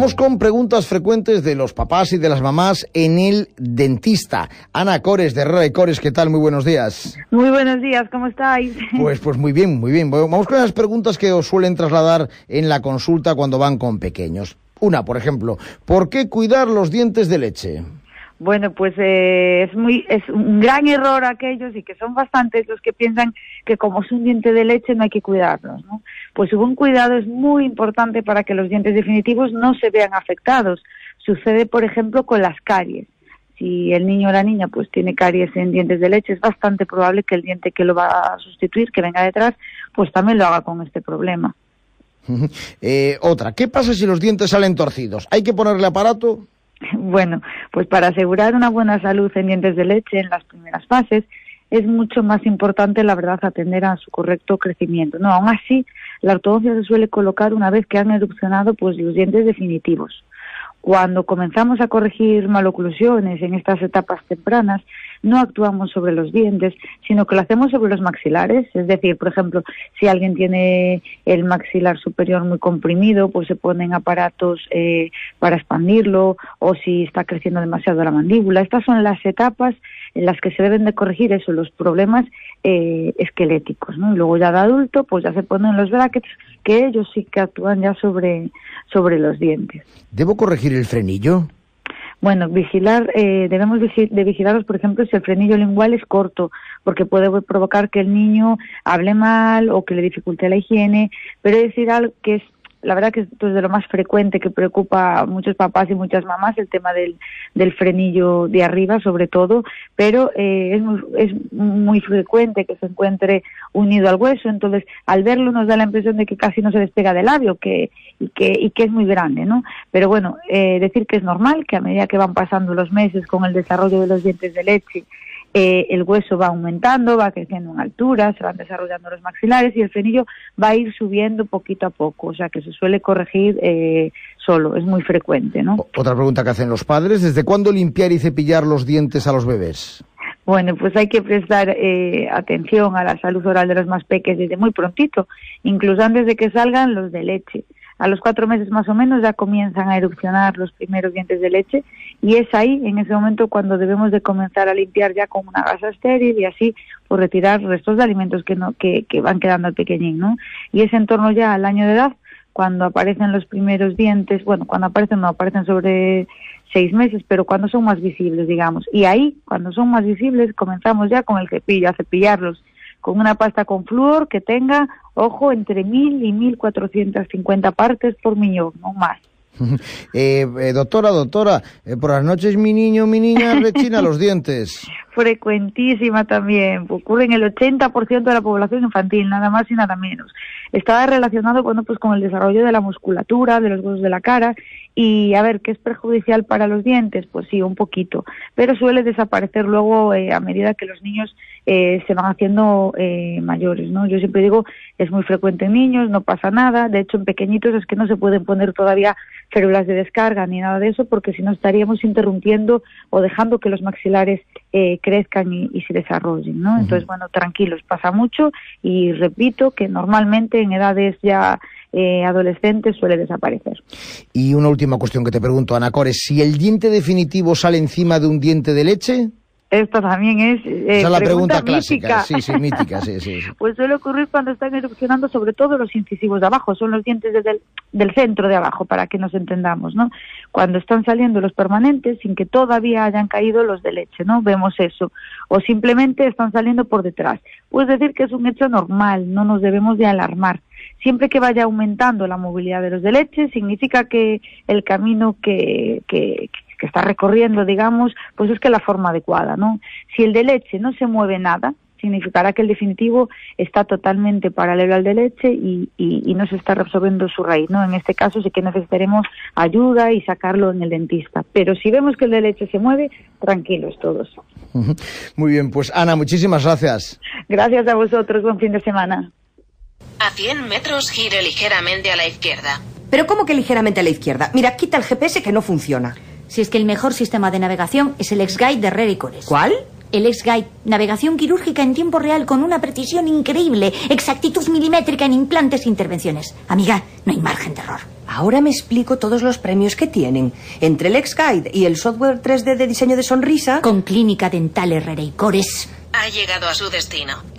Vamos con preguntas frecuentes de los papás y de las mamás en el dentista. Ana Cores, de Herrera y Cores, ¿qué tal? Muy buenos días. Muy buenos días, ¿cómo estáis? Pues, pues muy bien, muy bien. Vamos con las preguntas que os suelen trasladar en la consulta cuando van con pequeños. Una, por ejemplo, ¿por qué cuidar los dientes de leche? Bueno, pues eh, es muy es un gran error aquellos y que son bastantes los que piensan que como es un diente de leche no hay que cuidarlos, ¿no? Pues un cuidado es muy importante para que los dientes definitivos no se vean afectados. Sucede, por ejemplo, con las caries. Si el niño o la niña pues tiene caries en dientes de leche, es bastante probable que el diente que lo va a sustituir, que venga detrás, pues también lo haga con este problema. Eh, otra, ¿qué pasa si los dientes salen torcidos? ¿Hay que ponerle aparato? Bueno, pues para asegurar una buena salud en dientes de leche en las primeras fases es mucho más importante, la verdad, atender a su correcto crecimiento. No, aún así, la ortodoncia se suele colocar una vez que han erupcionado pues los dientes definitivos. Cuando comenzamos a corregir maloclusiones en estas etapas tempranas, no actuamos sobre los dientes, sino que lo hacemos sobre los maxilares. Es decir, por ejemplo, si alguien tiene el maxilar superior muy comprimido, pues se ponen aparatos eh, para expandirlo, o si está creciendo demasiado la mandíbula. Estas son las etapas en las que se deben de corregir eso, los problemas eh, esqueléticos, ¿no? Y luego ya de adulto, pues ya se ponen los brackets, que ellos sí que actúan ya sobre, sobre los dientes. ¿Debo corregir el frenillo? Bueno, vigilar, eh, debemos de vigilarlos, por ejemplo, si el frenillo lingual es corto, porque puede provocar que el niño hable mal o que le dificulte la higiene, pero decir algo que es la verdad que esto es de lo más frecuente que preocupa a muchos papás y muchas mamás, el tema del, del frenillo de arriba sobre todo, pero eh, es, muy, es muy frecuente que se encuentre unido al hueso, entonces al verlo nos da la impresión de que casi no se despega del labio que, y, que, y que es muy grande, ¿no? Pero bueno, eh, decir que es normal que a medida que van pasando los meses con el desarrollo de los dientes de leche, eh, el hueso va aumentando, va creciendo en altura, se van desarrollando los maxilares y el frenillo va a ir subiendo poquito a poco, o sea que se suele corregir eh, solo, es muy frecuente, ¿no? Otra pregunta que hacen los padres, ¿desde cuándo limpiar y cepillar los dientes a los bebés? Bueno, pues hay que prestar eh, atención a la salud oral de los más pequeños desde muy prontito, incluso antes de que salgan los de leche a los cuatro meses más o menos ya comienzan a erupcionar los primeros dientes de leche y es ahí, en ese momento, cuando debemos de comenzar a limpiar ya con una gasa estéril y así por retirar restos de alimentos que, no, que, que van quedando al pequeñín, ¿no? Y es en torno ya al año de edad cuando aparecen los primeros dientes, bueno, cuando aparecen no aparecen sobre seis meses, pero cuando son más visibles, digamos. Y ahí, cuando son más visibles, comenzamos ya con el cepillo, a cepillarlos con una pasta con flúor que tenga, ojo, entre mil y mil cuatrocientas cincuenta partes por millón, no más. Eh, eh, doctora, doctora, eh, por las noches mi niño, mi niña rechina los dientes. Frecuentísima también, ocurre en el 80% de la población infantil, nada más y nada menos. Está relacionado bueno, pues con el desarrollo de la musculatura, de los huesos de la cara y a ver, ¿qué es perjudicial para los dientes? Pues sí, un poquito, pero suele desaparecer luego a medida que los niños se van haciendo mayores, ¿no? Yo siempre digo, es muy frecuente en niños, no pasa nada, de hecho en pequeñitos es que no se pueden poner todavía células de descarga ni nada de eso, porque si no estaríamos interrumpiendo o dejando que los maxilares eh, crezcan y, se desarrollen, ¿no? Entonces, bueno, tranquilos, pasa mucho y repito que normalmente en edades ya eh, adolescentes suele desaparecer. Y una última cuestión que te pregunto, Ana Cores, si el diente definitivo sale encima de un diente de leche, esto también es. Eh, Esa es la pregunta, clásica. Sí, sí, mítica, sí, sí, Pues suele ocurrir cuando están erupcionando, sobre todo los incisivos de abajo, son los dientes del, del centro de abajo, para que nos entendamos, ¿no? Cuando están saliendo los permanentes sin que todavía hayan caído los de leche, ¿no? Vemos eso. O simplemente están saliendo por detrás. Pues decir que es un hecho normal, no nos debemos de alarmar. Siempre que vaya aumentando la movilidad de los de leche, significa que el camino que, que, que está recorriendo, digamos, pues es que la forma adecuada, ¿no? Si el de leche no se mueve nada, significará que el definitivo está totalmente paralelo al de leche y, y, no se está reabsorbiendo su raíz, ¿no? En este caso sí que necesitaremos ayuda y sacarlo en el dentista. Pero si vemos que el de leche se mueve, tranquilos todos. Muy bien, pues Ana, muchísimas gracias. Gracias a vosotros, buen fin de semana. A 100 metros gire ligeramente a la izquierda. ¿Pero cómo que ligeramente a la izquierda? Mira, quita el GPS que no funciona. Si es que el mejor sistema de navegación es el X-Guide de Rericores. ¿Cuál? El X-Guide, navegación quirúrgica en tiempo real con una precisión increíble, exactitud milimétrica en implantes e intervenciones. Amiga, no hay margen de error. Ahora me explico todos los premios que tienen. Entre el X-Guide y el software 3D de diseño de sonrisa... Con Clínica Dental Herrera y Cores. Ha llegado a su destino.